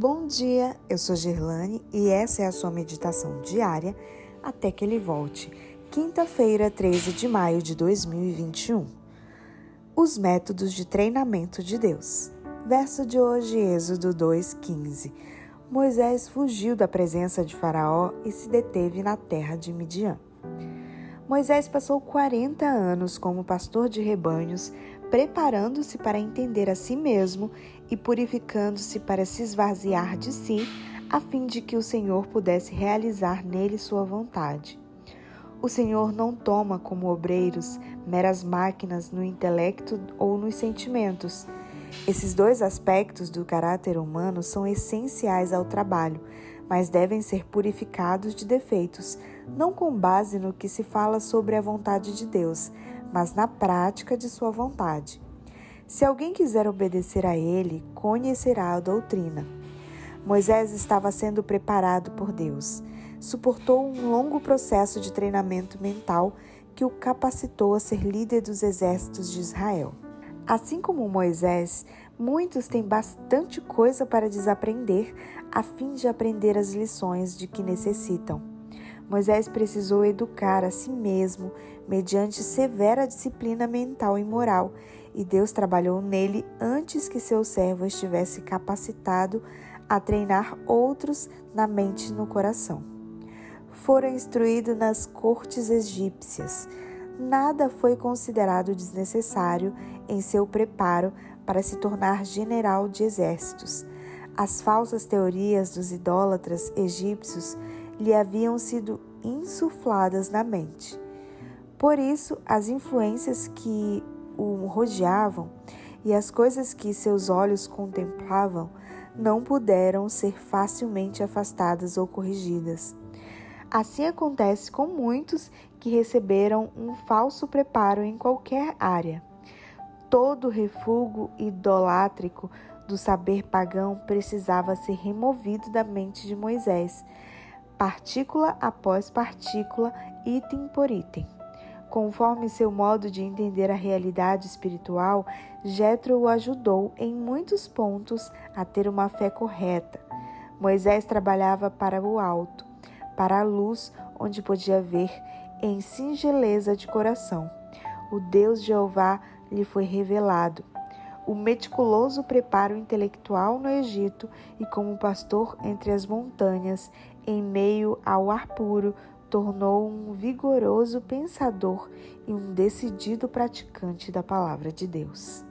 Bom dia, eu sou Gerlane e essa é a sua meditação diária até que ele volte. Quinta-feira, 13 de maio de 2021. Os métodos de treinamento de Deus. Verso de hoje, Êxodo 2:15. Moisés fugiu da presença de Faraó e se deteve na terra de Midian. Moisés passou 40 anos como pastor de rebanhos, preparando-se para entender a si mesmo e purificando-se para se esvaziar de si, a fim de que o Senhor pudesse realizar nele sua vontade. O Senhor não toma como obreiros meras máquinas no intelecto ou nos sentimentos. Esses dois aspectos do caráter humano são essenciais ao trabalho, mas devem ser purificados de defeitos, não com base no que se fala sobre a vontade de Deus, mas na prática de sua vontade. Se alguém quiser obedecer a ele, conhecerá a doutrina. Moisés estava sendo preparado por Deus. Suportou um longo processo de treinamento mental que o capacitou a ser líder dos exércitos de Israel. Assim como Moisés, muitos têm bastante coisa para desaprender a fim de aprender as lições de que necessitam. Moisés precisou educar a si mesmo mediante severa disciplina mental e moral, e Deus trabalhou nele antes que seu servo estivesse capacitado a treinar outros na mente e no coração. Fora instruído nas cortes egípcias. Nada foi considerado desnecessário em seu preparo para se tornar general de exércitos. As falsas teorias dos idólatras egípcios lhe haviam sido insufladas na mente. Por isso, as influências que o rodeavam e as coisas que seus olhos contemplavam não puderam ser facilmente afastadas ou corrigidas. Assim acontece com muitos que receberam um falso preparo em qualquer área. Todo refúgio idolátrico do saber pagão precisava ser removido da mente de Moisés, partícula após partícula, item por item. Conforme seu modo de entender a realidade espiritual, Jetro o ajudou em muitos pontos a ter uma fé correta. Moisés trabalhava para o alto, para a luz onde podia ver em singeleza de coração. O Deus Jeová lhe foi revelado o meticuloso preparo intelectual no Egito e como pastor entre as montanhas, em meio ao ar puro, tornou um vigoroso pensador e um decidido praticante da palavra de Deus.